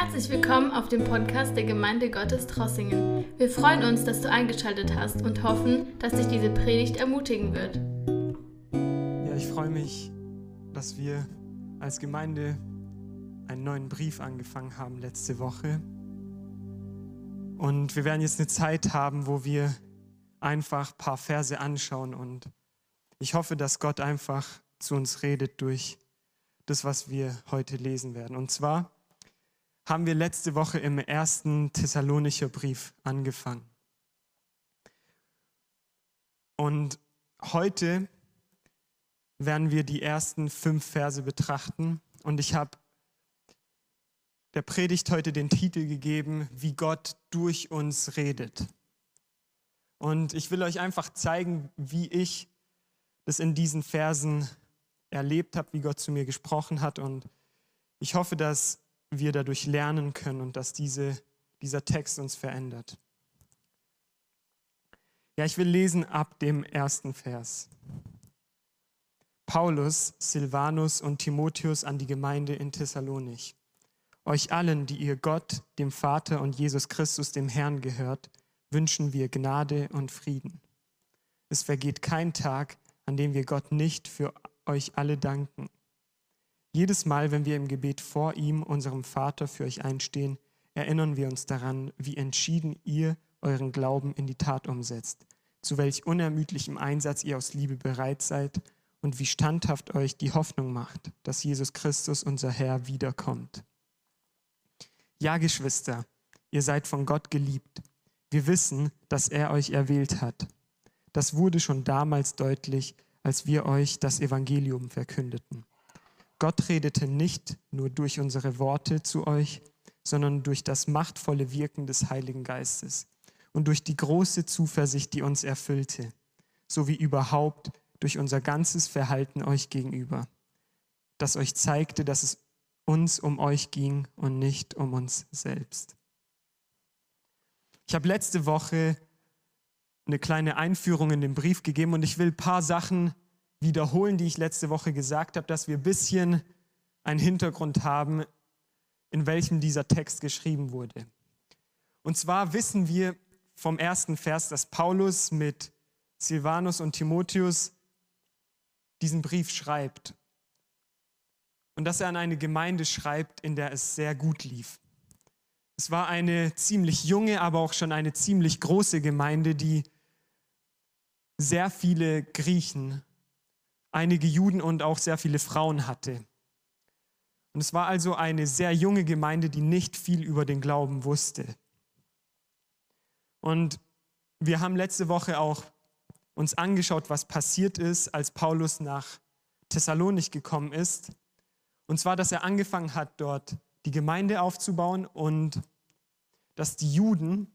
Herzlich willkommen auf dem Podcast der Gemeinde Gottes Trossingen. Wir freuen uns, dass du eingeschaltet hast und hoffen, dass dich diese Predigt ermutigen wird. Ja, ich freue mich, dass wir als Gemeinde einen neuen Brief angefangen haben letzte Woche. Und wir werden jetzt eine Zeit haben, wo wir einfach ein paar Verse anschauen und ich hoffe, dass Gott einfach zu uns redet durch das, was wir heute lesen werden. Und zwar haben wir letzte Woche im ersten Thessalonischer Brief angefangen. Und heute werden wir die ersten fünf Verse betrachten. Und ich habe der Predigt heute den Titel gegeben, wie Gott durch uns redet. Und ich will euch einfach zeigen, wie ich das in diesen Versen erlebt habe, wie Gott zu mir gesprochen hat. Und ich hoffe, dass wir dadurch lernen können und dass diese, dieser Text uns verändert. Ja, ich will lesen ab dem ersten Vers. Paulus, Silvanus und Timotheus an die Gemeinde in Thessalonich. Euch allen, die ihr Gott, dem Vater und Jesus Christus, dem Herrn gehört, wünschen wir Gnade und Frieden. Es vergeht kein Tag, an dem wir Gott nicht für euch alle danken. Jedes Mal, wenn wir im Gebet vor ihm, unserem Vater, für euch einstehen, erinnern wir uns daran, wie entschieden ihr euren Glauben in die Tat umsetzt, zu welch unermüdlichem Einsatz ihr aus Liebe bereit seid und wie standhaft euch die Hoffnung macht, dass Jesus Christus, unser Herr, wiederkommt. Ja, Geschwister, ihr seid von Gott geliebt. Wir wissen, dass er euch erwählt hat. Das wurde schon damals deutlich, als wir euch das Evangelium verkündeten. Gott redete nicht nur durch unsere Worte zu euch, sondern durch das machtvolle Wirken des Heiligen Geistes und durch die große Zuversicht, die uns erfüllte, sowie überhaupt durch unser ganzes Verhalten euch gegenüber, das euch zeigte, dass es uns um euch ging und nicht um uns selbst. Ich habe letzte Woche eine kleine Einführung in den Brief gegeben und ich will ein paar Sachen wiederholen, die ich letzte Woche gesagt habe, dass wir ein bisschen einen Hintergrund haben, in welchem dieser Text geschrieben wurde. Und zwar wissen wir vom ersten Vers, dass Paulus mit Silvanus und Timotheus diesen Brief schreibt. Und dass er an eine Gemeinde schreibt, in der es sehr gut lief. Es war eine ziemlich junge, aber auch schon eine ziemlich große Gemeinde, die sehr viele Griechen einige Juden und auch sehr viele Frauen hatte. Und es war also eine sehr junge Gemeinde, die nicht viel über den Glauben wusste. Und wir haben letzte Woche auch uns angeschaut, was passiert ist, als Paulus nach Thessalonich gekommen ist. Und zwar, dass er angefangen hat, dort die Gemeinde aufzubauen und dass die Juden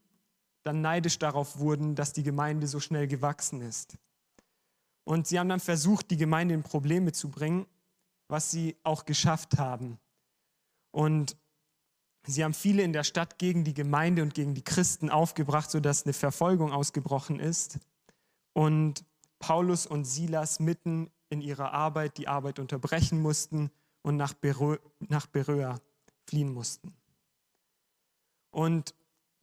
dann neidisch darauf wurden, dass die Gemeinde so schnell gewachsen ist. Und sie haben dann versucht, die Gemeinde in Probleme zu bringen, was sie auch geschafft haben. Und sie haben viele in der Stadt gegen die Gemeinde und gegen die Christen aufgebracht, sodass eine Verfolgung ausgebrochen ist. Und Paulus und Silas mitten in ihrer Arbeit die Arbeit unterbrechen mussten und nach, Berö nach Beröa fliehen mussten. Und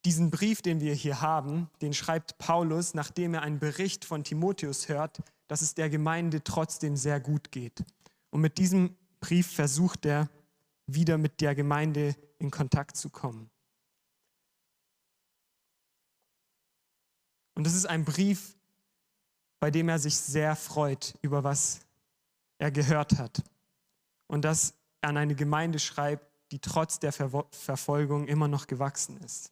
diesen Brief, den wir hier haben, den schreibt Paulus, nachdem er einen Bericht von Timotheus hört, dass es der Gemeinde trotzdem sehr gut geht. Und mit diesem Brief versucht er, wieder mit der Gemeinde in Kontakt zu kommen. Und das ist ein Brief, bei dem er sich sehr freut über was er gehört hat. Und dass er an eine Gemeinde schreibt, die trotz der Ver Verfolgung immer noch gewachsen ist.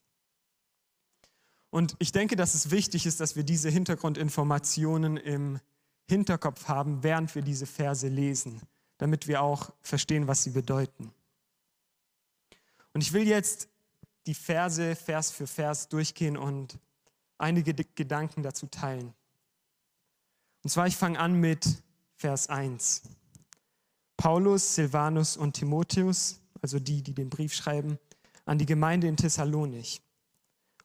Und ich denke, dass es wichtig ist, dass wir diese Hintergrundinformationen im Hinterkopf haben, während wir diese Verse lesen, damit wir auch verstehen, was sie bedeuten. Und ich will jetzt die Verse Vers für Vers durchgehen und einige Gedanken dazu teilen. Und zwar, ich fange an mit Vers 1. Paulus, Silvanus und Timotheus, also die, die den Brief schreiben, an die Gemeinde in Thessalonich.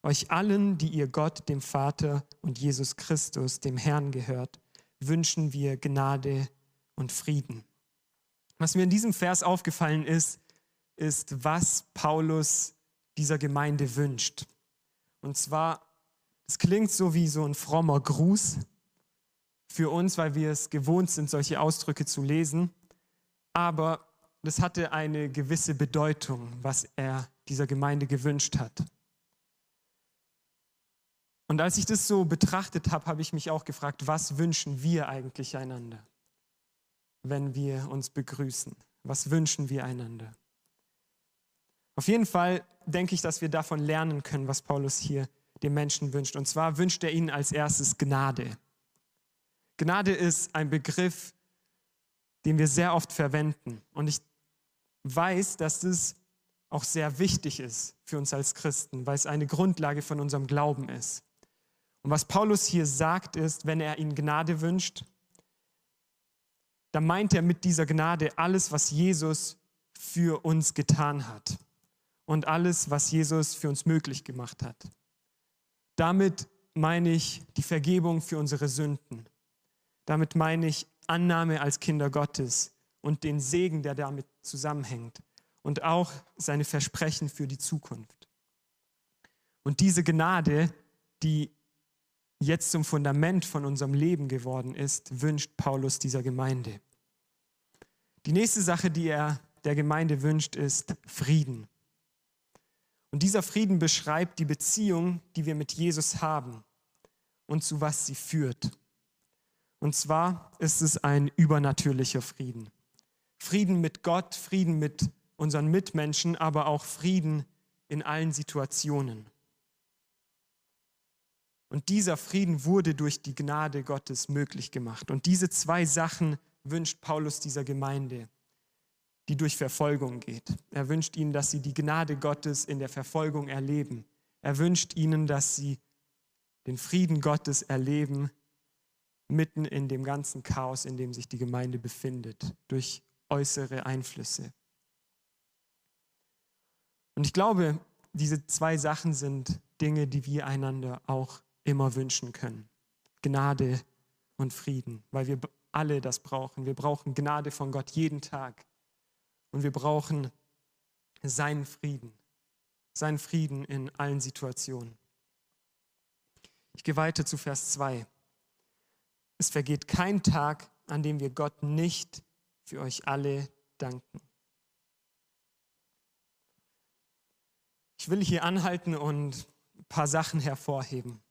Euch allen, die ihr Gott, dem Vater und Jesus Christus, dem Herrn gehört, wünschen wir Gnade und Frieden. Was mir in diesem Vers aufgefallen ist, ist, was Paulus dieser Gemeinde wünscht. Und zwar, es klingt so wie so ein frommer Gruß für uns, weil wir es gewohnt sind, solche Ausdrücke zu lesen. Aber das hatte eine gewisse Bedeutung, was er dieser Gemeinde gewünscht hat. Und als ich das so betrachtet habe, habe ich mich auch gefragt, was wünschen wir eigentlich einander, wenn wir uns begrüßen? Was wünschen wir einander? Auf jeden Fall denke ich, dass wir davon lernen können, was Paulus hier den Menschen wünscht. Und zwar wünscht er ihnen als erstes Gnade. Gnade ist ein Begriff, den wir sehr oft verwenden. Und ich weiß, dass das auch sehr wichtig ist für uns als Christen, weil es eine Grundlage von unserem Glauben ist. Und was Paulus hier sagt, ist, wenn er ihnen Gnade wünscht, dann meint er mit dieser Gnade alles, was Jesus für uns getan hat und alles, was Jesus für uns möglich gemacht hat. Damit meine ich die Vergebung für unsere Sünden. Damit meine ich Annahme als Kinder Gottes und den Segen, der damit zusammenhängt und auch seine Versprechen für die Zukunft. Und diese Gnade, die jetzt zum Fundament von unserem Leben geworden ist, wünscht Paulus dieser Gemeinde. Die nächste Sache, die er der Gemeinde wünscht, ist Frieden. Und dieser Frieden beschreibt die Beziehung, die wir mit Jesus haben und zu was sie führt. Und zwar ist es ein übernatürlicher Frieden. Frieden mit Gott, Frieden mit unseren Mitmenschen, aber auch Frieden in allen Situationen. Und dieser Frieden wurde durch die Gnade Gottes möglich gemacht. Und diese zwei Sachen wünscht Paulus dieser Gemeinde, die durch Verfolgung geht. Er wünscht ihnen, dass sie die Gnade Gottes in der Verfolgung erleben. Er wünscht ihnen, dass sie den Frieden Gottes erleben, mitten in dem ganzen Chaos, in dem sich die Gemeinde befindet, durch äußere Einflüsse. Und ich glaube, diese zwei Sachen sind Dinge, die wir einander auch immer wünschen können. Gnade und Frieden, weil wir alle das brauchen. Wir brauchen Gnade von Gott jeden Tag. Und wir brauchen seinen Frieden, seinen Frieden in allen Situationen. Ich gehe weiter zu Vers 2. Es vergeht kein Tag, an dem wir Gott nicht für euch alle danken. Ich will hier anhalten und ein paar Sachen hervorheben.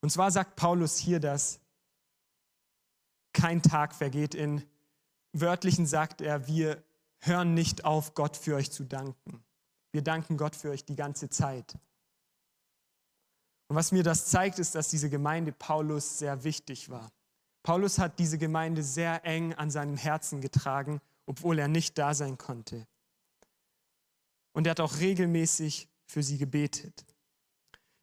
Und zwar sagt Paulus hier, dass kein Tag vergeht. In wörtlichen sagt er, wir hören nicht auf, Gott für euch zu danken. Wir danken Gott für euch die ganze Zeit. Und was mir das zeigt, ist, dass diese Gemeinde Paulus sehr wichtig war. Paulus hat diese Gemeinde sehr eng an seinem Herzen getragen, obwohl er nicht da sein konnte. Und er hat auch regelmäßig für sie gebetet.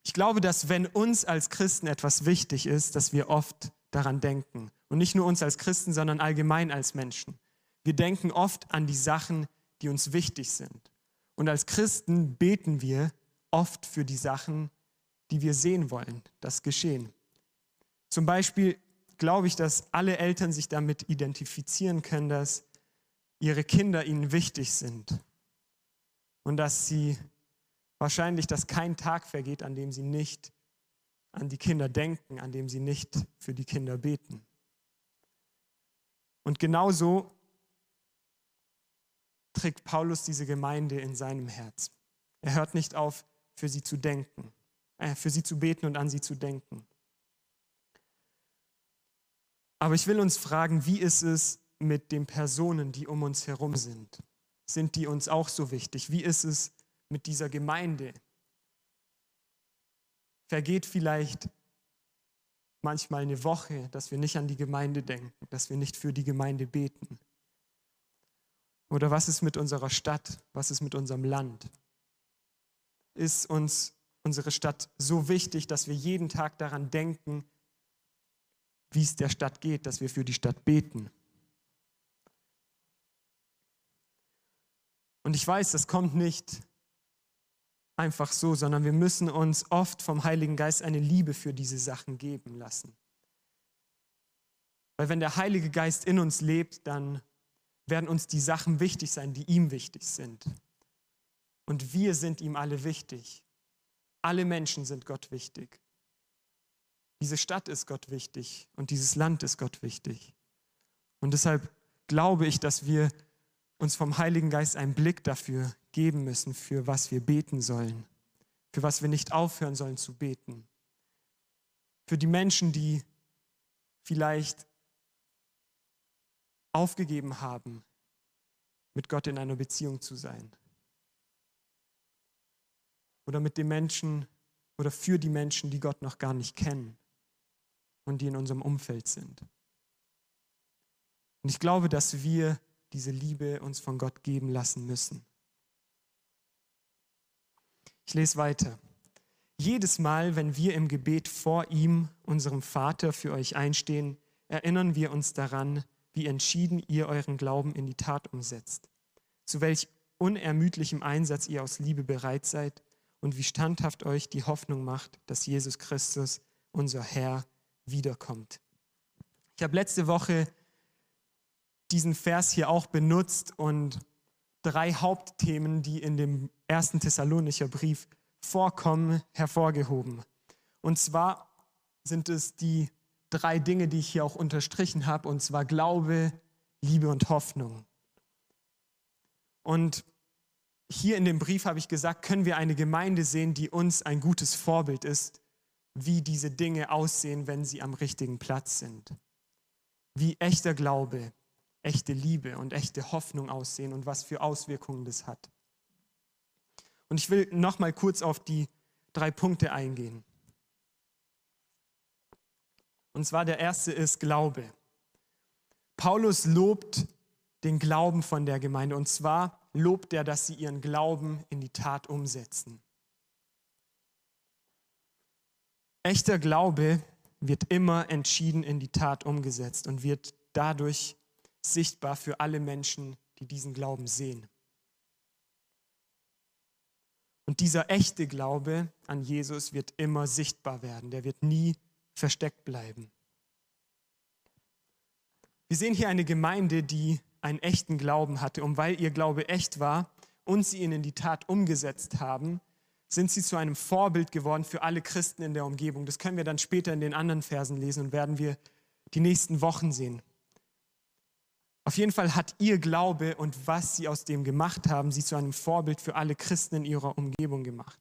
Ich glaube, dass wenn uns als Christen etwas wichtig ist, dass wir oft daran denken. Und nicht nur uns als Christen, sondern allgemein als Menschen. Wir denken oft an die Sachen, die uns wichtig sind. Und als Christen beten wir oft für die Sachen, die wir sehen wollen, das geschehen. Zum Beispiel glaube ich, dass alle Eltern sich damit identifizieren können, dass ihre Kinder ihnen wichtig sind und dass sie wahrscheinlich, dass kein Tag vergeht, an dem sie nicht an die Kinder denken, an dem sie nicht für die Kinder beten. Und genauso trägt Paulus diese Gemeinde in seinem Herz. Er hört nicht auf, für sie zu denken, äh, für sie zu beten und an sie zu denken. Aber ich will uns fragen, wie ist es mit den Personen, die um uns herum sind? Sind die uns auch so wichtig? Wie ist es mit dieser Gemeinde? Vergeht vielleicht manchmal eine Woche, dass wir nicht an die Gemeinde denken, dass wir nicht für die Gemeinde beten? Oder was ist mit unserer Stadt? Was ist mit unserem Land? Ist uns unsere Stadt so wichtig, dass wir jeden Tag daran denken, wie es der Stadt geht, dass wir für die Stadt beten? Und ich weiß, das kommt nicht einfach so, sondern wir müssen uns oft vom Heiligen Geist eine Liebe für diese Sachen geben lassen. Weil wenn der Heilige Geist in uns lebt, dann werden uns die Sachen wichtig sein, die ihm wichtig sind. Und wir sind ihm alle wichtig. Alle Menschen sind Gott wichtig. Diese Stadt ist Gott wichtig und dieses Land ist Gott wichtig. Und deshalb glaube ich, dass wir uns vom Heiligen Geist einen Blick dafür geben müssen, für was wir beten sollen, für was wir nicht aufhören sollen zu beten. Für die Menschen, die vielleicht aufgegeben haben, mit Gott in einer Beziehung zu sein. Oder mit den Menschen oder für die Menschen, die Gott noch gar nicht kennen und die in unserem Umfeld sind. Und ich glaube, dass wir diese Liebe uns von Gott geben lassen müssen. Ich lese weiter. Jedes Mal, wenn wir im Gebet vor ihm, unserem Vater, für euch einstehen, erinnern wir uns daran, wie entschieden ihr euren Glauben in die Tat umsetzt, zu welch unermüdlichem Einsatz ihr aus Liebe bereit seid und wie standhaft euch die Hoffnung macht, dass Jesus Christus, unser Herr, wiederkommt. Ich habe letzte Woche diesen Vers hier auch benutzt und drei Hauptthemen, die in dem ersten Thessalonicher Brief vorkommen, hervorgehoben. Und zwar sind es die drei Dinge, die ich hier auch unterstrichen habe, und zwar Glaube, Liebe und Hoffnung. Und hier in dem Brief habe ich gesagt, können wir eine Gemeinde sehen, die uns ein gutes Vorbild ist, wie diese Dinge aussehen, wenn sie am richtigen Platz sind. Wie echter Glaube, echte Liebe und echte Hoffnung aussehen und was für Auswirkungen das hat. Und ich will noch mal kurz auf die drei Punkte eingehen. Und zwar der erste ist Glaube. Paulus lobt den Glauben von der Gemeinde und zwar lobt er, dass sie ihren Glauben in die Tat umsetzen. Echter Glaube wird immer entschieden in die Tat umgesetzt und wird dadurch sichtbar für alle Menschen, die diesen Glauben sehen. Und dieser echte Glaube an Jesus wird immer sichtbar werden, der wird nie versteckt bleiben. Wir sehen hier eine Gemeinde, die einen echten Glauben hatte. Und weil ihr Glaube echt war und sie ihn in die Tat umgesetzt haben, sind sie zu einem Vorbild geworden für alle Christen in der Umgebung. Das können wir dann später in den anderen Versen lesen und werden wir die nächsten Wochen sehen. Auf jeden Fall hat ihr Glaube und was sie aus dem gemacht haben, sie zu einem Vorbild für alle Christen in ihrer Umgebung gemacht.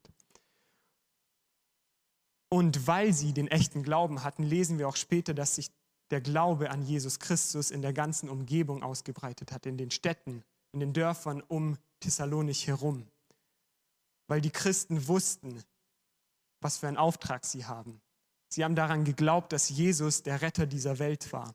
Und weil sie den echten Glauben hatten, lesen wir auch später, dass sich der Glaube an Jesus Christus in der ganzen Umgebung ausgebreitet hat, in den Städten, in den Dörfern um Thessalonich herum. Weil die Christen wussten, was für einen Auftrag sie haben. Sie haben daran geglaubt, dass Jesus der Retter dieser Welt war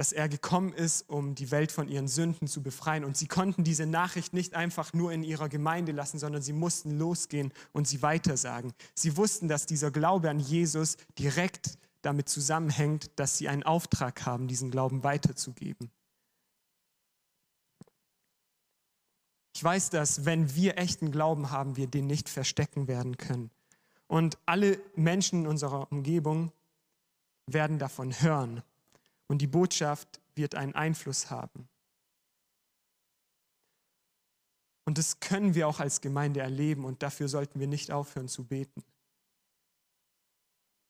dass er gekommen ist, um die Welt von ihren Sünden zu befreien. Und sie konnten diese Nachricht nicht einfach nur in ihrer Gemeinde lassen, sondern sie mussten losgehen und sie weitersagen. Sie wussten, dass dieser Glaube an Jesus direkt damit zusammenhängt, dass sie einen Auftrag haben, diesen Glauben weiterzugeben. Ich weiß, dass wenn wir echten Glauben haben, wir den nicht verstecken werden können. Und alle Menschen in unserer Umgebung werden davon hören und die Botschaft wird einen Einfluss haben. Und das können wir auch als Gemeinde erleben und dafür sollten wir nicht aufhören zu beten.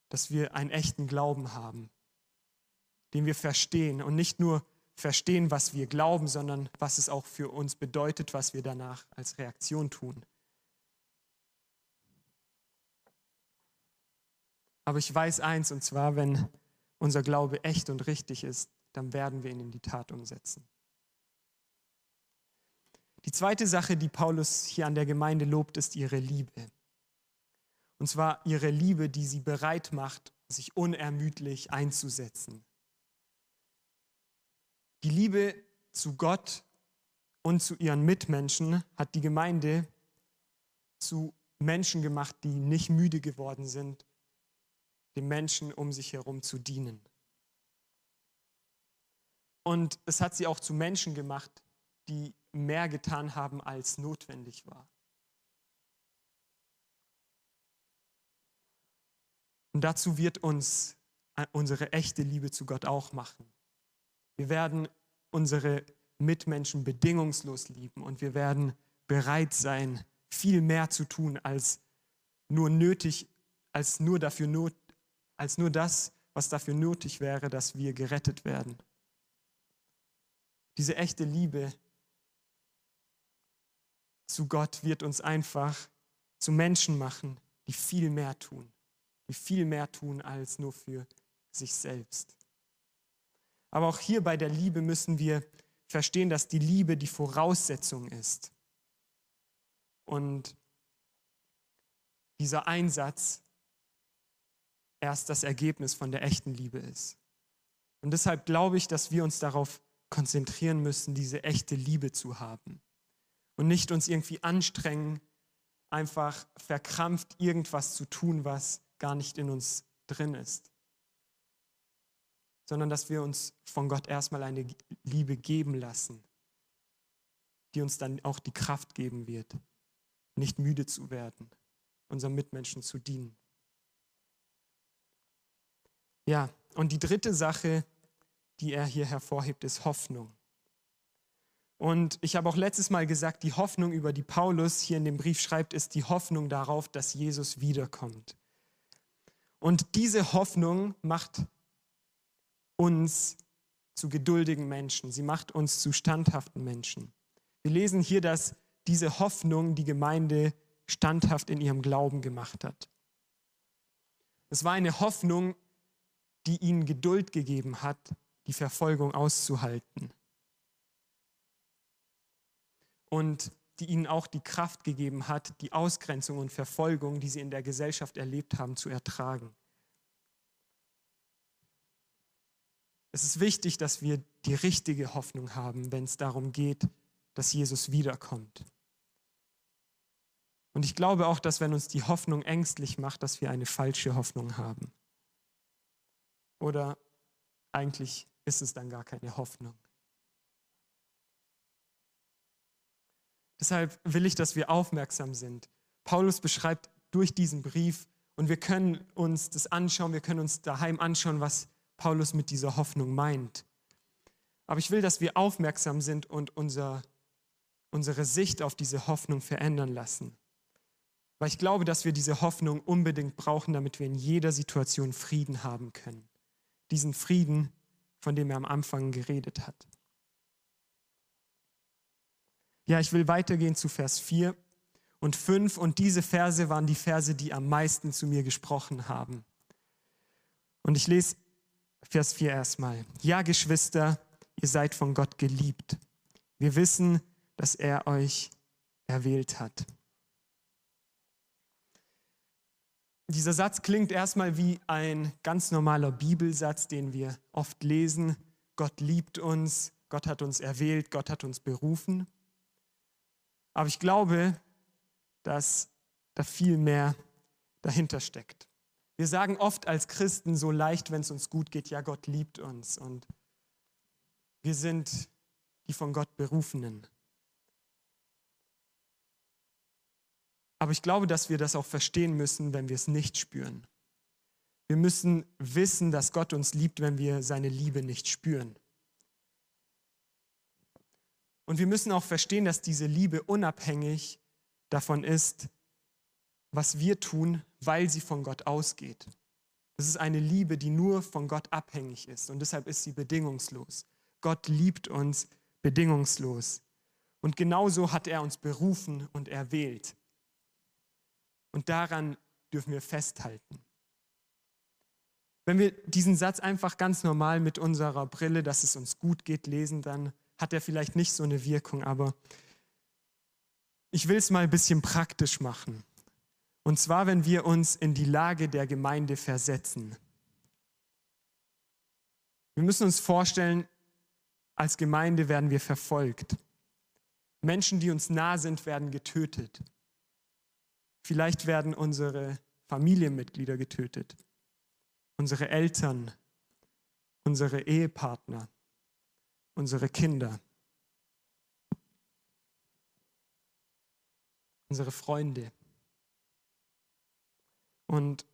Dass wir einen echten Glauben haben, den wir verstehen und nicht nur verstehen, was wir glauben, sondern was es auch für uns bedeutet, was wir danach als Reaktion tun. Aber ich weiß eins, und zwar, wenn unser Glaube echt und richtig ist, dann werden wir ihn in die Tat umsetzen. Die zweite Sache, die Paulus hier an der Gemeinde lobt, ist ihre Liebe. Und zwar ihre Liebe, die sie bereit macht, sich unermüdlich einzusetzen. Die Liebe zu Gott und zu ihren Mitmenschen hat die Gemeinde zu Menschen gemacht, die nicht müde geworden sind, den Menschen um sich herum zu dienen. Und es hat sie auch zu Menschen gemacht, die mehr getan haben, als notwendig war. Und dazu wird uns unsere echte Liebe zu Gott auch machen. Wir werden unsere Mitmenschen bedingungslos lieben und wir werden bereit sein, viel mehr zu tun als nur nötig, als nur dafür not, als nur das, was dafür nötig wäre, dass wir gerettet werden. Diese echte Liebe zu Gott wird uns einfach zu Menschen machen, die viel mehr tun, die viel mehr tun als nur für sich selbst. Aber auch hier bei der Liebe müssen wir verstehen, dass die Liebe die Voraussetzung ist. Und dieser Einsatz erst das Ergebnis von der echten Liebe ist. Und deshalb glaube ich, dass wir uns darauf konzentrieren müssen, diese echte Liebe zu haben. Und nicht uns irgendwie anstrengen, einfach verkrampft irgendwas zu tun, was gar nicht in uns drin ist. Sondern dass wir uns von Gott erstmal eine Liebe geben lassen, die uns dann auch die Kraft geben wird, nicht müde zu werden, unseren Mitmenschen zu dienen. Ja, und die dritte Sache, die er hier hervorhebt, ist Hoffnung. Und ich habe auch letztes Mal gesagt, die Hoffnung, über die Paulus hier in dem Brief schreibt, ist die Hoffnung darauf, dass Jesus wiederkommt. Und diese Hoffnung macht uns zu geduldigen Menschen. Sie macht uns zu standhaften Menschen. Wir lesen hier, dass diese Hoffnung die Gemeinde standhaft in ihrem Glauben gemacht hat. Es war eine Hoffnung, die ihnen Geduld gegeben hat, die Verfolgung auszuhalten. Und die ihnen auch die Kraft gegeben hat, die Ausgrenzung und Verfolgung, die sie in der Gesellschaft erlebt haben, zu ertragen. Es ist wichtig, dass wir die richtige Hoffnung haben, wenn es darum geht, dass Jesus wiederkommt. Und ich glaube auch, dass wenn uns die Hoffnung ängstlich macht, dass wir eine falsche Hoffnung haben. Oder eigentlich ist es dann gar keine Hoffnung. Deshalb will ich, dass wir aufmerksam sind. Paulus beschreibt durch diesen Brief und wir können uns das anschauen, wir können uns daheim anschauen, was Paulus mit dieser Hoffnung meint. Aber ich will, dass wir aufmerksam sind und unser, unsere Sicht auf diese Hoffnung verändern lassen. Weil ich glaube, dass wir diese Hoffnung unbedingt brauchen, damit wir in jeder Situation Frieden haben können diesen Frieden, von dem er am Anfang geredet hat. Ja, ich will weitergehen zu Vers 4 und 5 und diese Verse waren die Verse, die am meisten zu mir gesprochen haben. Und ich lese Vers 4 erstmal. Ja, Geschwister, ihr seid von Gott geliebt. Wir wissen, dass er euch erwählt hat. Dieser Satz klingt erstmal wie ein ganz normaler Bibelsatz, den wir oft lesen. Gott liebt uns, Gott hat uns erwählt, Gott hat uns berufen. Aber ich glaube, dass da viel mehr dahinter steckt. Wir sagen oft als Christen so leicht, wenn es uns gut geht, ja, Gott liebt uns und wir sind die von Gott berufenen. Aber ich glaube, dass wir das auch verstehen müssen, wenn wir es nicht spüren. Wir müssen wissen, dass Gott uns liebt, wenn wir seine Liebe nicht spüren. Und wir müssen auch verstehen, dass diese Liebe unabhängig davon ist, was wir tun, weil sie von Gott ausgeht. Das ist eine Liebe, die nur von Gott abhängig ist und deshalb ist sie bedingungslos. Gott liebt uns bedingungslos. Und genauso hat er uns berufen und erwählt. Und daran dürfen wir festhalten. Wenn wir diesen Satz einfach ganz normal mit unserer Brille, dass es uns gut geht, lesen, dann hat er vielleicht nicht so eine Wirkung, aber ich will es mal ein bisschen praktisch machen. Und zwar, wenn wir uns in die Lage der Gemeinde versetzen. Wir müssen uns vorstellen, als Gemeinde werden wir verfolgt. Menschen, die uns nah sind, werden getötet. Vielleicht werden unsere Familienmitglieder getötet, unsere Eltern, unsere Ehepartner, unsere Kinder, unsere Freunde. Und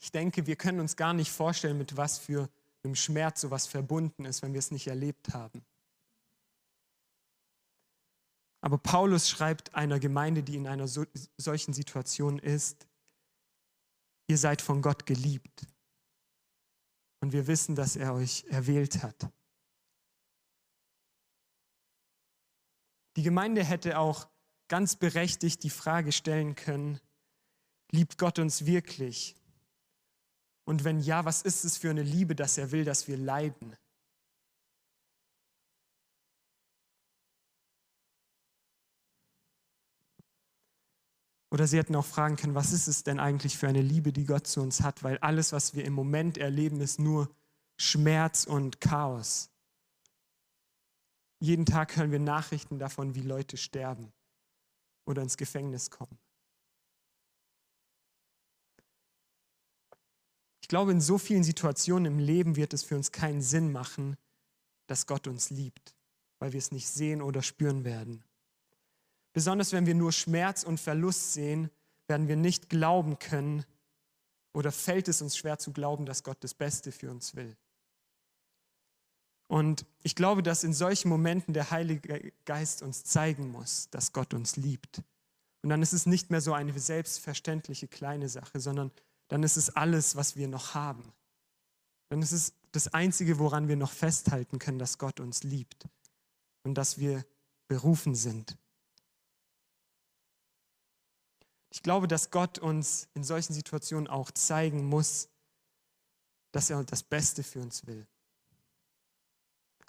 ich denke, wir können uns gar nicht vorstellen, mit was für einem Schmerz sowas verbunden ist, wenn wir es nicht erlebt haben. Aber Paulus schreibt einer Gemeinde, die in einer so, solchen Situation ist, ihr seid von Gott geliebt. Und wir wissen, dass er euch erwählt hat. Die Gemeinde hätte auch ganz berechtigt die Frage stellen können, liebt Gott uns wirklich? Und wenn ja, was ist es für eine Liebe, dass er will, dass wir leiden? Oder sie hätten auch fragen können, was ist es denn eigentlich für eine Liebe, die Gott zu uns hat? Weil alles, was wir im Moment erleben, ist nur Schmerz und Chaos. Jeden Tag hören wir Nachrichten davon, wie Leute sterben oder ins Gefängnis kommen. Ich glaube, in so vielen Situationen im Leben wird es für uns keinen Sinn machen, dass Gott uns liebt, weil wir es nicht sehen oder spüren werden. Besonders wenn wir nur Schmerz und Verlust sehen, werden wir nicht glauben können oder fällt es uns schwer zu glauben, dass Gott das Beste für uns will. Und ich glaube, dass in solchen Momenten der Heilige Geist uns zeigen muss, dass Gott uns liebt. Und dann ist es nicht mehr so eine selbstverständliche kleine Sache, sondern dann ist es alles, was wir noch haben. Dann ist es das Einzige, woran wir noch festhalten können, dass Gott uns liebt und dass wir berufen sind. Ich glaube, dass Gott uns in solchen Situationen auch zeigen muss, dass er das Beste für uns will.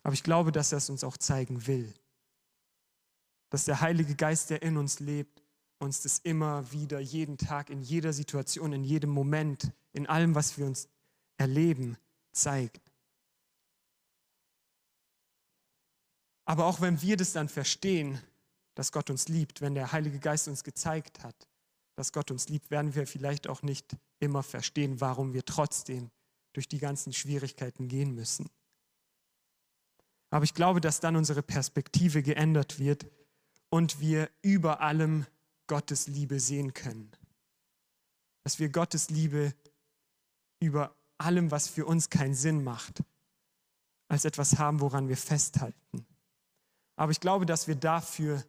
Aber ich glaube, dass er es uns auch zeigen will. Dass der Heilige Geist, der in uns lebt, uns das immer wieder, jeden Tag, in jeder Situation, in jedem Moment, in allem, was wir uns erleben, zeigt. Aber auch wenn wir das dann verstehen, dass Gott uns liebt, wenn der Heilige Geist uns gezeigt hat, dass Gott uns liebt, werden wir vielleicht auch nicht immer verstehen, warum wir trotzdem durch die ganzen Schwierigkeiten gehen müssen. Aber ich glaube, dass dann unsere Perspektive geändert wird und wir über allem Gottes Liebe sehen können. Dass wir Gottes Liebe über allem, was für uns keinen Sinn macht, als etwas haben, woran wir festhalten. Aber ich glaube, dass wir dafür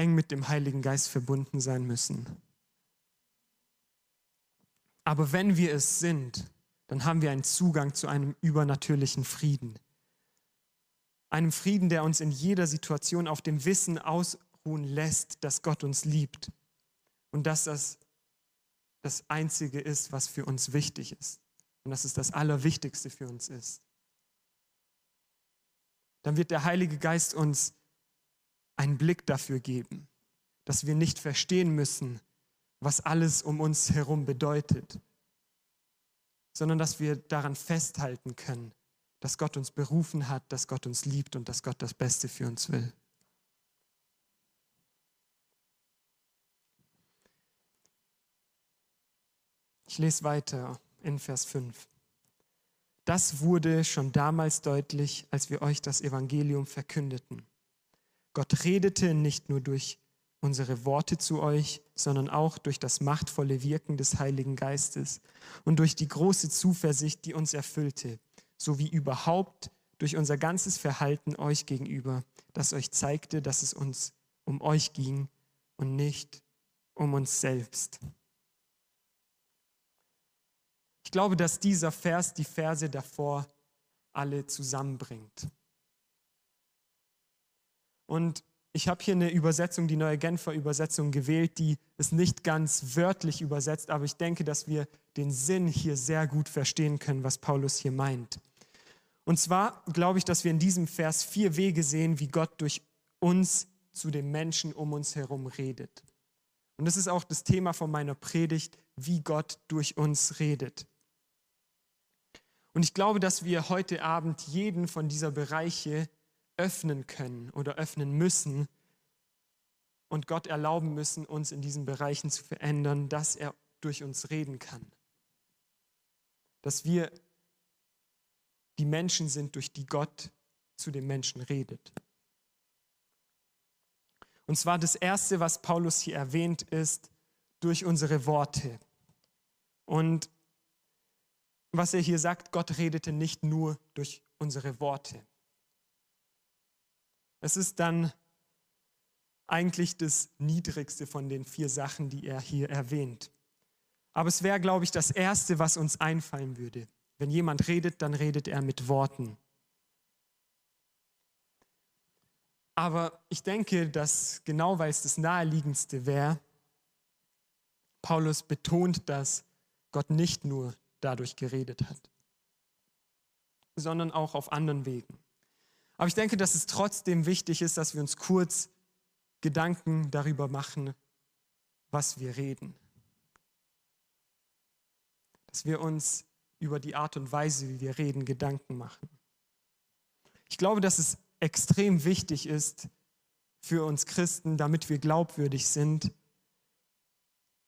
eng mit dem Heiligen Geist verbunden sein müssen. Aber wenn wir es sind, dann haben wir einen Zugang zu einem übernatürlichen Frieden. Einem Frieden, der uns in jeder Situation auf dem Wissen ausruhen lässt, dass Gott uns liebt und dass das das Einzige ist, was für uns wichtig ist und dass es das Allerwichtigste für uns ist. Dann wird der Heilige Geist uns einen Blick dafür geben, dass wir nicht verstehen müssen, was alles um uns herum bedeutet, sondern dass wir daran festhalten können, dass Gott uns berufen hat, dass Gott uns liebt und dass Gott das Beste für uns will. Ich lese weiter in Vers 5. Das wurde schon damals deutlich, als wir euch das Evangelium verkündeten. Gott redete nicht nur durch unsere Worte zu euch, sondern auch durch das machtvolle Wirken des Heiligen Geistes und durch die große Zuversicht, die uns erfüllte, sowie überhaupt durch unser ganzes Verhalten euch gegenüber, das euch zeigte, dass es uns um euch ging und nicht um uns selbst. Ich glaube, dass dieser Vers die Verse davor alle zusammenbringt. Und ich habe hier eine Übersetzung, die neue Genfer Übersetzung gewählt, die es nicht ganz wörtlich übersetzt, aber ich denke, dass wir den Sinn hier sehr gut verstehen können, was Paulus hier meint. Und zwar glaube ich, dass wir in diesem Vers vier Wege sehen, wie Gott durch uns zu den Menschen um uns herum redet. Und das ist auch das Thema von meiner Predigt, wie Gott durch uns redet. Und ich glaube, dass wir heute Abend jeden von dieser Bereiche öffnen können oder öffnen müssen und Gott erlauben müssen, uns in diesen Bereichen zu verändern, dass er durch uns reden kann. Dass wir die Menschen sind, durch die Gott zu den Menschen redet. Und zwar das Erste, was Paulus hier erwähnt, ist durch unsere Worte. Und was er hier sagt, Gott redete nicht nur durch unsere Worte. Es ist dann eigentlich das Niedrigste von den vier Sachen, die er hier erwähnt. Aber es wäre, glaube ich, das Erste, was uns einfallen würde. Wenn jemand redet, dann redet er mit Worten. Aber ich denke, dass genau weil es das Naheliegendste wäre, Paulus betont, dass Gott nicht nur dadurch geredet hat, sondern auch auf anderen Wegen. Aber ich denke, dass es trotzdem wichtig ist, dass wir uns kurz Gedanken darüber machen, was wir reden. Dass wir uns über die Art und Weise, wie wir reden, Gedanken machen. Ich glaube, dass es extrem wichtig ist für uns Christen, damit wir glaubwürdig sind,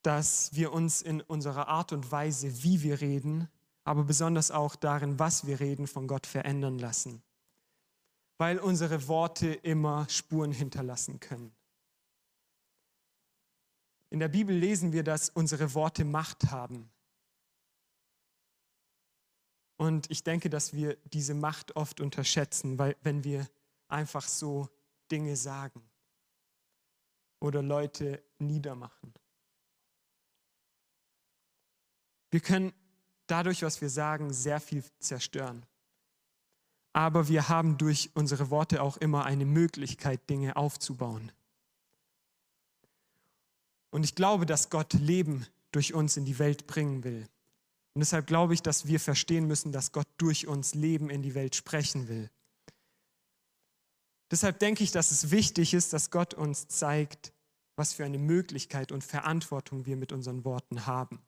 dass wir uns in unserer Art und Weise, wie wir reden, aber besonders auch darin, was wir reden, von Gott verändern lassen. Weil unsere Worte immer Spuren hinterlassen können. In der Bibel lesen wir, dass unsere Worte Macht haben. Und ich denke, dass wir diese Macht oft unterschätzen, weil wenn wir einfach so Dinge sagen oder Leute niedermachen. Wir können dadurch, was wir sagen, sehr viel zerstören. Aber wir haben durch unsere Worte auch immer eine Möglichkeit, Dinge aufzubauen. Und ich glaube, dass Gott Leben durch uns in die Welt bringen will. Und deshalb glaube ich, dass wir verstehen müssen, dass Gott durch uns Leben in die Welt sprechen will. Deshalb denke ich, dass es wichtig ist, dass Gott uns zeigt, was für eine Möglichkeit und Verantwortung wir mit unseren Worten haben.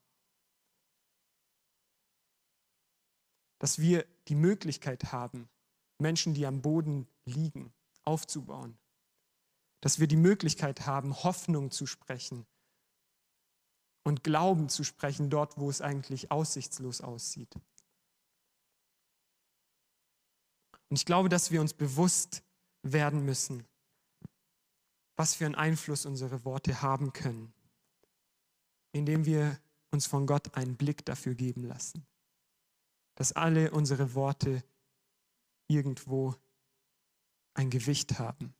Dass wir die Möglichkeit haben, Menschen, die am Boden liegen, aufzubauen. Dass wir die Möglichkeit haben, Hoffnung zu sprechen und Glauben zu sprechen dort, wo es eigentlich aussichtslos aussieht. Und ich glaube, dass wir uns bewusst werden müssen, was für einen Einfluss unsere Worte haben können, indem wir uns von Gott einen Blick dafür geben lassen, dass alle unsere Worte irgendwo ein Gewicht haben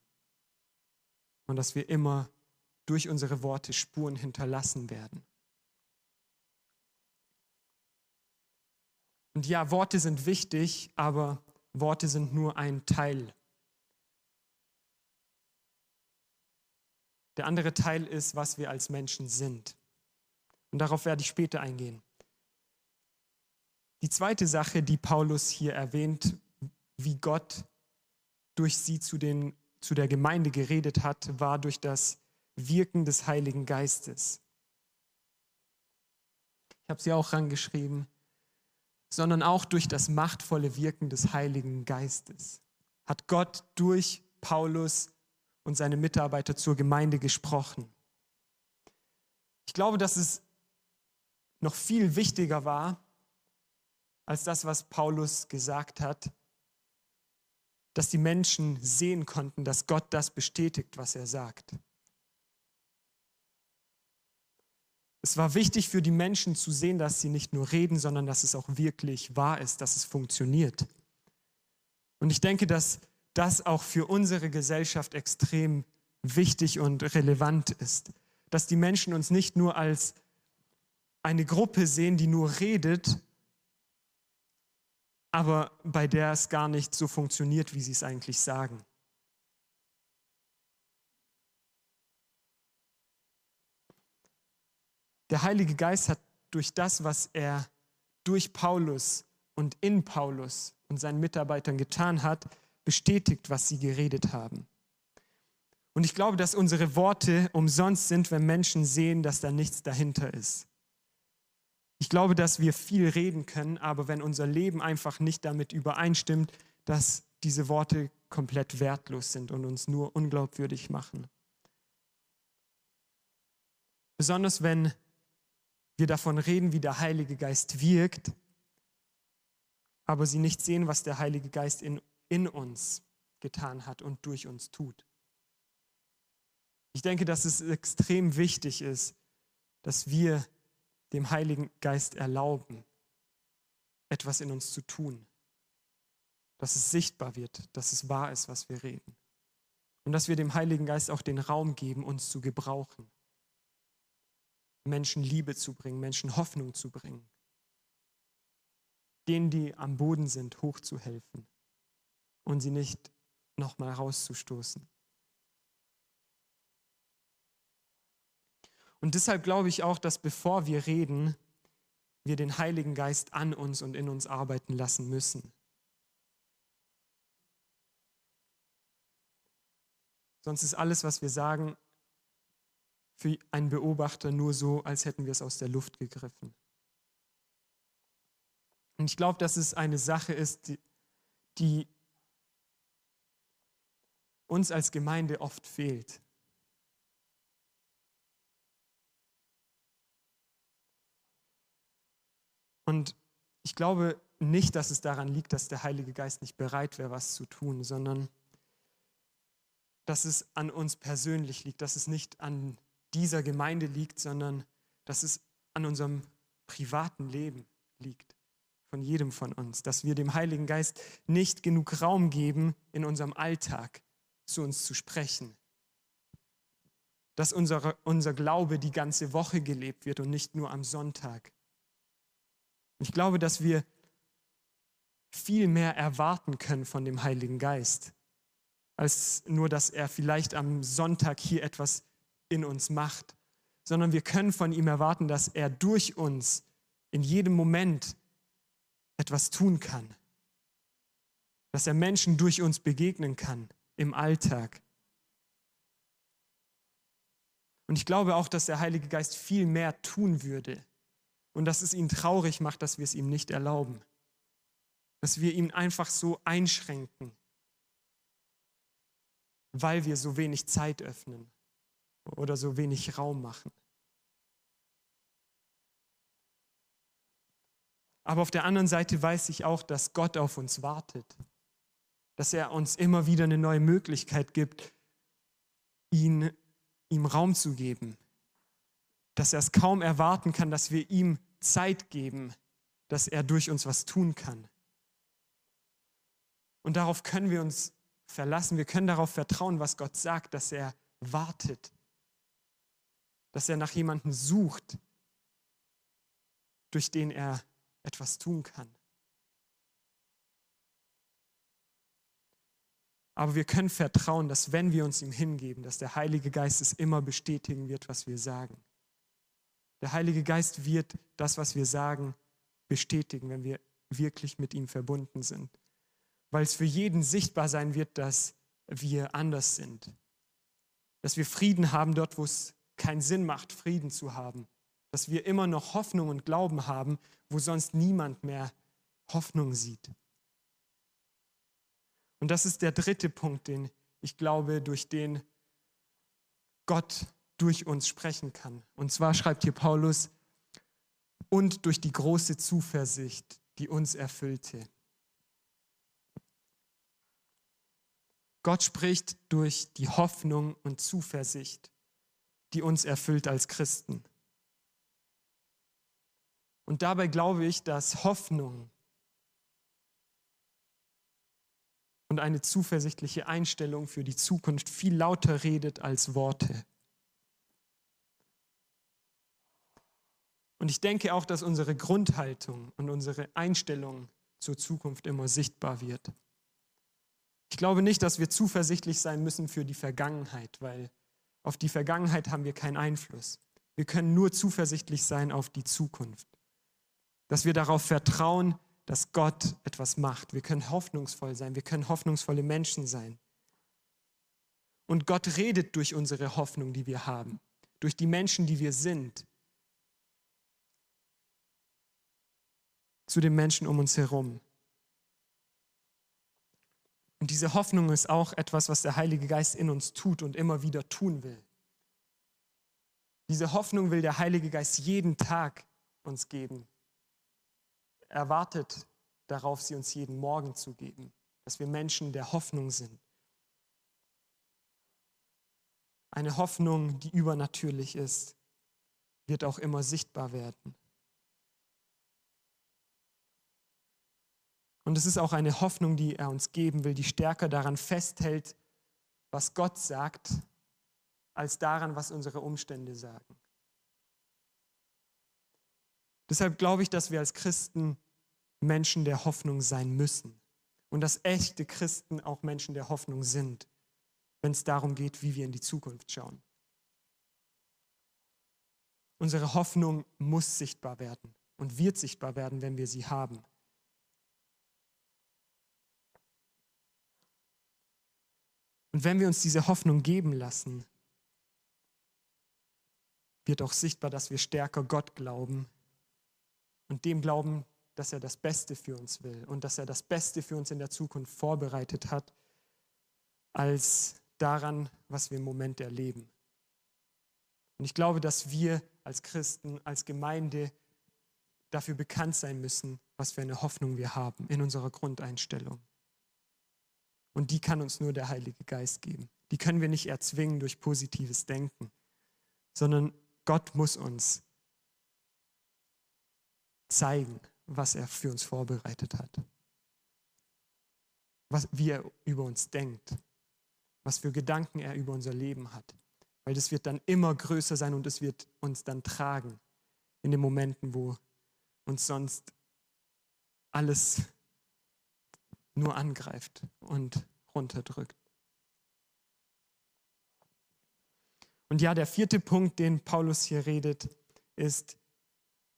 und dass wir immer durch unsere Worte Spuren hinterlassen werden. Und ja, Worte sind wichtig, aber Worte sind nur ein Teil. Der andere Teil ist, was wir als Menschen sind. Und darauf werde ich später eingehen. Die zweite Sache, die Paulus hier erwähnt, wie Gott durch sie zu, den, zu der Gemeinde geredet hat, war durch das Wirken des Heiligen Geistes. Ich habe sie auch rangeschrieben sondern auch durch das machtvolle Wirken des Heiligen Geistes hat Gott durch Paulus und seine Mitarbeiter zur Gemeinde gesprochen. Ich glaube, dass es noch viel wichtiger war als das, was Paulus gesagt hat, dass die Menschen sehen konnten, dass Gott das bestätigt, was er sagt. Es war wichtig für die Menschen zu sehen, dass sie nicht nur reden, sondern dass es auch wirklich wahr ist, dass es funktioniert. Und ich denke, dass das auch für unsere Gesellschaft extrem wichtig und relevant ist. Dass die Menschen uns nicht nur als eine Gruppe sehen, die nur redet, aber bei der es gar nicht so funktioniert, wie sie es eigentlich sagen. Der Heilige Geist hat durch das, was er durch Paulus und in Paulus und seinen Mitarbeitern getan hat, bestätigt, was sie geredet haben. Und ich glaube, dass unsere Worte umsonst sind, wenn Menschen sehen, dass da nichts dahinter ist. Ich glaube, dass wir viel reden können, aber wenn unser Leben einfach nicht damit übereinstimmt, dass diese Worte komplett wertlos sind und uns nur unglaubwürdig machen. Besonders wenn wir davon reden, wie der Heilige Geist wirkt, aber sie nicht sehen, was der Heilige Geist in, in uns getan hat und durch uns tut. Ich denke, dass es extrem wichtig ist, dass wir dem Heiligen Geist erlauben, etwas in uns zu tun, dass es sichtbar wird, dass es wahr ist, was wir reden. Und dass wir dem Heiligen Geist auch den Raum geben, uns zu gebrauchen. Menschen Liebe zu bringen, Menschen Hoffnung zu bringen. Denen, die am Boden sind, hochzuhelfen und sie nicht nochmal rauszustoßen. Und deshalb glaube ich auch, dass bevor wir reden, wir den Heiligen Geist an uns und in uns arbeiten lassen müssen. Sonst ist alles, was wir sagen, für einen Beobachter nur so, als hätten wir es aus der Luft gegriffen. Und ich glaube, dass es eine Sache ist, die, die uns als Gemeinde oft fehlt. Und ich glaube nicht, dass es daran liegt, dass der Heilige Geist nicht bereit wäre, was zu tun, sondern dass es an uns persönlich liegt, dass es nicht an dieser Gemeinde liegt, sondern dass es an unserem privaten Leben liegt, von jedem von uns, dass wir dem Heiligen Geist nicht genug Raum geben, in unserem Alltag zu uns zu sprechen, dass unser, unser Glaube die ganze Woche gelebt wird und nicht nur am Sonntag. Ich glaube, dass wir viel mehr erwarten können von dem Heiligen Geist als nur, dass er vielleicht am Sonntag hier etwas in uns macht, sondern wir können von ihm erwarten, dass er durch uns in jedem Moment etwas tun kann, dass er Menschen durch uns begegnen kann im Alltag. Und ich glaube auch, dass der Heilige Geist viel mehr tun würde und dass es ihn traurig macht, dass wir es ihm nicht erlauben, dass wir ihn einfach so einschränken. Weil wir so wenig Zeit öffnen oder so wenig Raum machen. Aber auf der anderen Seite weiß ich auch, dass Gott auf uns wartet, dass er uns immer wieder eine neue Möglichkeit gibt, ihn, ihm Raum zu geben, dass er es kaum erwarten kann, dass wir ihm Zeit geben, dass er durch uns was tun kann. Und darauf können wir uns verlassen. Wir können darauf vertrauen, was Gott sagt, dass er wartet, dass er nach jemandem sucht, durch den er etwas tun kann. Aber wir können vertrauen, dass wenn wir uns ihm hingeben, dass der Heilige Geist es immer bestätigen wird, was wir sagen. Der Heilige Geist wird das, was wir sagen, bestätigen, wenn wir wirklich mit ihm verbunden sind weil es für jeden sichtbar sein wird, dass wir anders sind. Dass wir Frieden haben dort, wo es keinen Sinn macht, Frieden zu haben. Dass wir immer noch Hoffnung und Glauben haben, wo sonst niemand mehr Hoffnung sieht. Und das ist der dritte Punkt, den ich glaube, durch den Gott durch uns sprechen kann. Und zwar schreibt hier Paulus, und durch die große Zuversicht, die uns erfüllte. Gott spricht durch die Hoffnung und Zuversicht, die uns erfüllt als Christen. Und dabei glaube ich, dass Hoffnung und eine zuversichtliche Einstellung für die Zukunft viel lauter redet als Worte. Und ich denke auch, dass unsere Grundhaltung und unsere Einstellung zur Zukunft immer sichtbar wird. Ich glaube nicht, dass wir zuversichtlich sein müssen für die Vergangenheit, weil auf die Vergangenheit haben wir keinen Einfluss. Wir können nur zuversichtlich sein auf die Zukunft. Dass wir darauf vertrauen, dass Gott etwas macht. Wir können hoffnungsvoll sein. Wir können hoffnungsvolle Menschen sein. Und Gott redet durch unsere Hoffnung, die wir haben, durch die Menschen, die wir sind, zu den Menschen um uns herum. Und diese Hoffnung ist auch etwas, was der Heilige Geist in uns tut und immer wieder tun will. Diese Hoffnung will der Heilige Geist jeden Tag uns geben. Er wartet darauf, sie uns jeden Morgen zu geben, dass wir Menschen der Hoffnung sind. Eine Hoffnung, die übernatürlich ist, wird auch immer sichtbar werden. Und es ist auch eine Hoffnung, die er uns geben will, die stärker daran festhält, was Gott sagt, als daran, was unsere Umstände sagen. Deshalb glaube ich, dass wir als Christen Menschen der Hoffnung sein müssen und dass echte Christen auch Menschen der Hoffnung sind, wenn es darum geht, wie wir in die Zukunft schauen. Unsere Hoffnung muss sichtbar werden und wird sichtbar werden, wenn wir sie haben. Und wenn wir uns diese Hoffnung geben lassen, wird auch sichtbar, dass wir stärker Gott glauben und dem glauben, dass er das Beste für uns will und dass er das Beste für uns in der Zukunft vorbereitet hat, als daran, was wir im Moment erleben. Und ich glaube, dass wir als Christen, als Gemeinde dafür bekannt sein müssen, was für eine Hoffnung wir haben in unserer Grundeinstellung. Und die kann uns nur der Heilige Geist geben. Die können wir nicht erzwingen durch positives Denken, sondern Gott muss uns zeigen, was er für uns vorbereitet hat. Was, wie er über uns denkt, was für Gedanken er über unser Leben hat. Weil das wird dann immer größer sein und es wird uns dann tragen in den Momenten, wo uns sonst alles nur angreift und runterdrückt. Und ja, der vierte Punkt, den Paulus hier redet, ist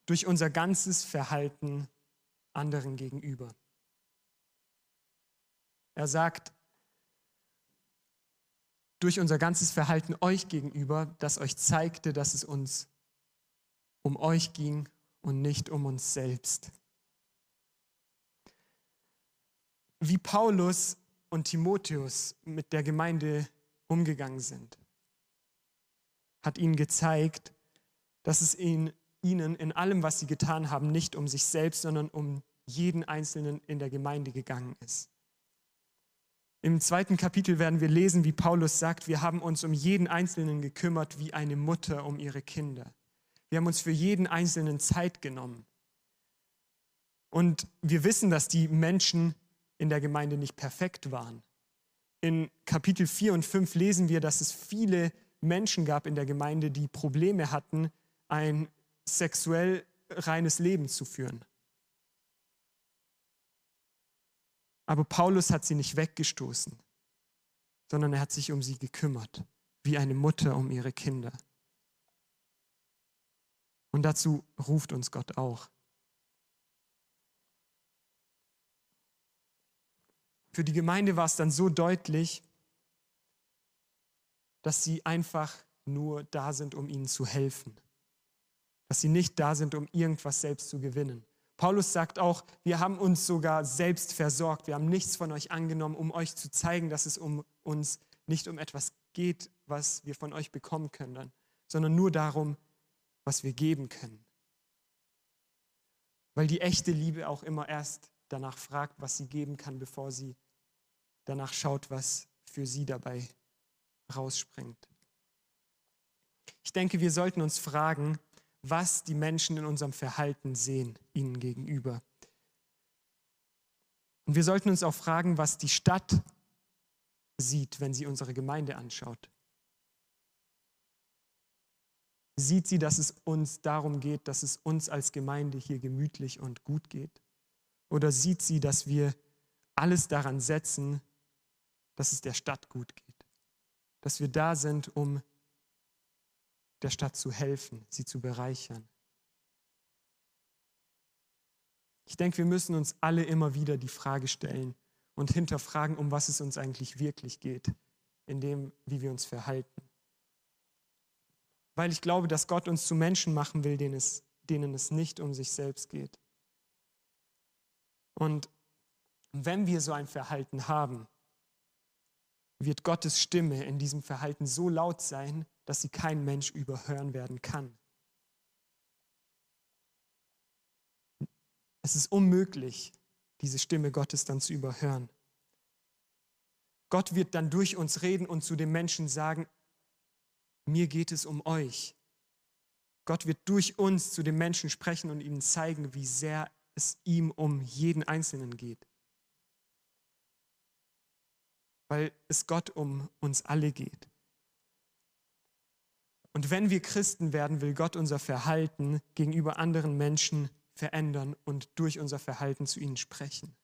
durch unser ganzes Verhalten anderen gegenüber. Er sagt, durch unser ganzes Verhalten euch gegenüber, das euch zeigte, dass es uns um euch ging und nicht um uns selbst. Wie Paulus und Timotheus mit der Gemeinde umgegangen sind, hat ihnen gezeigt, dass es ihnen, in allem, was sie getan haben, nicht um sich selbst, sondern um jeden Einzelnen in der Gemeinde gegangen ist. Im zweiten Kapitel werden wir lesen, wie Paulus sagt, wir haben uns um jeden Einzelnen gekümmert wie eine Mutter um ihre Kinder. Wir haben uns für jeden Einzelnen Zeit genommen. Und wir wissen, dass die Menschen in der Gemeinde nicht perfekt waren. In Kapitel 4 und 5 lesen wir, dass es viele Menschen gab in der Gemeinde, die Probleme hatten, ein sexuell reines Leben zu führen. Aber Paulus hat sie nicht weggestoßen, sondern er hat sich um sie gekümmert, wie eine Mutter um ihre Kinder. Und dazu ruft uns Gott auch. Für die Gemeinde war es dann so deutlich, dass sie einfach nur da sind, um ihnen zu helfen. Dass sie nicht da sind, um irgendwas selbst zu gewinnen. Paulus sagt auch, wir haben uns sogar selbst versorgt. Wir haben nichts von euch angenommen, um euch zu zeigen, dass es um uns nicht um etwas geht, was wir von euch bekommen können, sondern nur darum, was wir geben können. Weil die echte Liebe auch immer erst danach fragt, was sie geben kann, bevor sie danach schaut, was für sie dabei rausspringt. Ich denke, wir sollten uns fragen, was die Menschen in unserem Verhalten sehen ihnen gegenüber. Und wir sollten uns auch fragen, was die Stadt sieht, wenn sie unsere Gemeinde anschaut. Sieht sie, dass es uns darum geht, dass es uns als Gemeinde hier gemütlich und gut geht? Oder sieht sie, dass wir alles daran setzen, dass es der Stadt gut geht? Dass wir da sind, um der Stadt zu helfen, sie zu bereichern. Ich denke, wir müssen uns alle immer wieder die Frage stellen und hinterfragen, um was es uns eigentlich wirklich geht, in dem, wie wir uns verhalten. Weil ich glaube, dass Gott uns zu Menschen machen will, denen es, denen es nicht um sich selbst geht. Und wenn wir so ein Verhalten haben, wird Gottes Stimme in diesem Verhalten so laut sein, dass sie kein Mensch überhören werden kann. Es ist unmöglich, diese Stimme Gottes dann zu überhören. Gott wird dann durch uns reden und zu den Menschen sagen, mir geht es um euch. Gott wird durch uns zu den Menschen sprechen und ihnen zeigen, wie sehr es ihm um jeden Einzelnen geht. Weil es Gott um uns alle geht. Und wenn wir Christen werden, will Gott unser Verhalten gegenüber anderen Menschen verändern und durch unser Verhalten zu ihnen sprechen.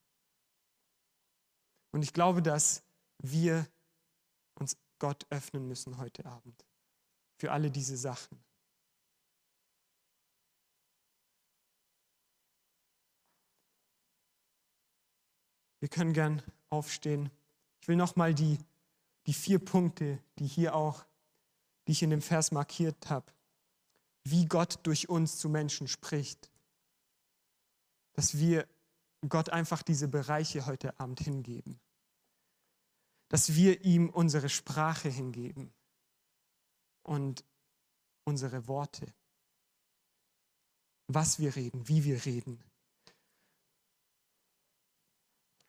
Und ich glaube, dass wir uns Gott öffnen müssen heute Abend für alle diese Sachen. Wir können gern aufstehen. Ich will nochmal die, die vier Punkte, die hier auch, die ich in dem Vers markiert habe, wie Gott durch uns zu Menschen spricht, dass wir Gott einfach diese Bereiche heute Abend hingeben, dass wir ihm unsere Sprache hingeben. Und unsere Worte, was wir reden, wie wir reden,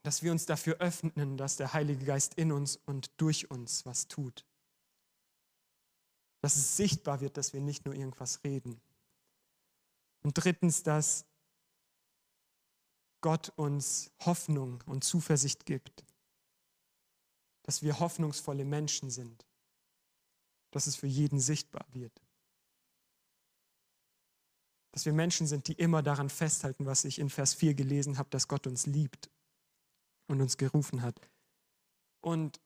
dass wir uns dafür öffnen, dass der Heilige Geist in uns und durch uns was tut. Dass es sichtbar wird, dass wir nicht nur irgendwas reden. Und drittens, dass Gott uns Hoffnung und Zuversicht gibt. Dass wir hoffnungsvolle Menschen sind. Dass es für jeden sichtbar wird. Dass wir Menschen sind, die immer daran festhalten, was ich in Vers 4 gelesen habe, dass Gott uns liebt und uns gerufen hat. Und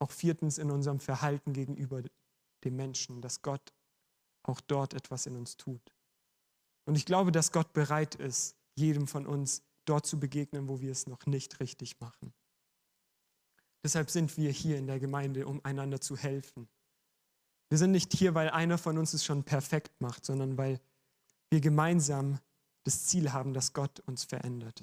auch viertens in unserem Verhalten gegenüber dem Menschen, dass Gott auch dort etwas in uns tut. Und ich glaube, dass Gott bereit ist, jedem von uns dort zu begegnen, wo wir es noch nicht richtig machen. Deshalb sind wir hier in der Gemeinde, um einander zu helfen. Wir sind nicht hier, weil einer von uns es schon perfekt macht, sondern weil wir gemeinsam das Ziel haben, dass Gott uns verändert.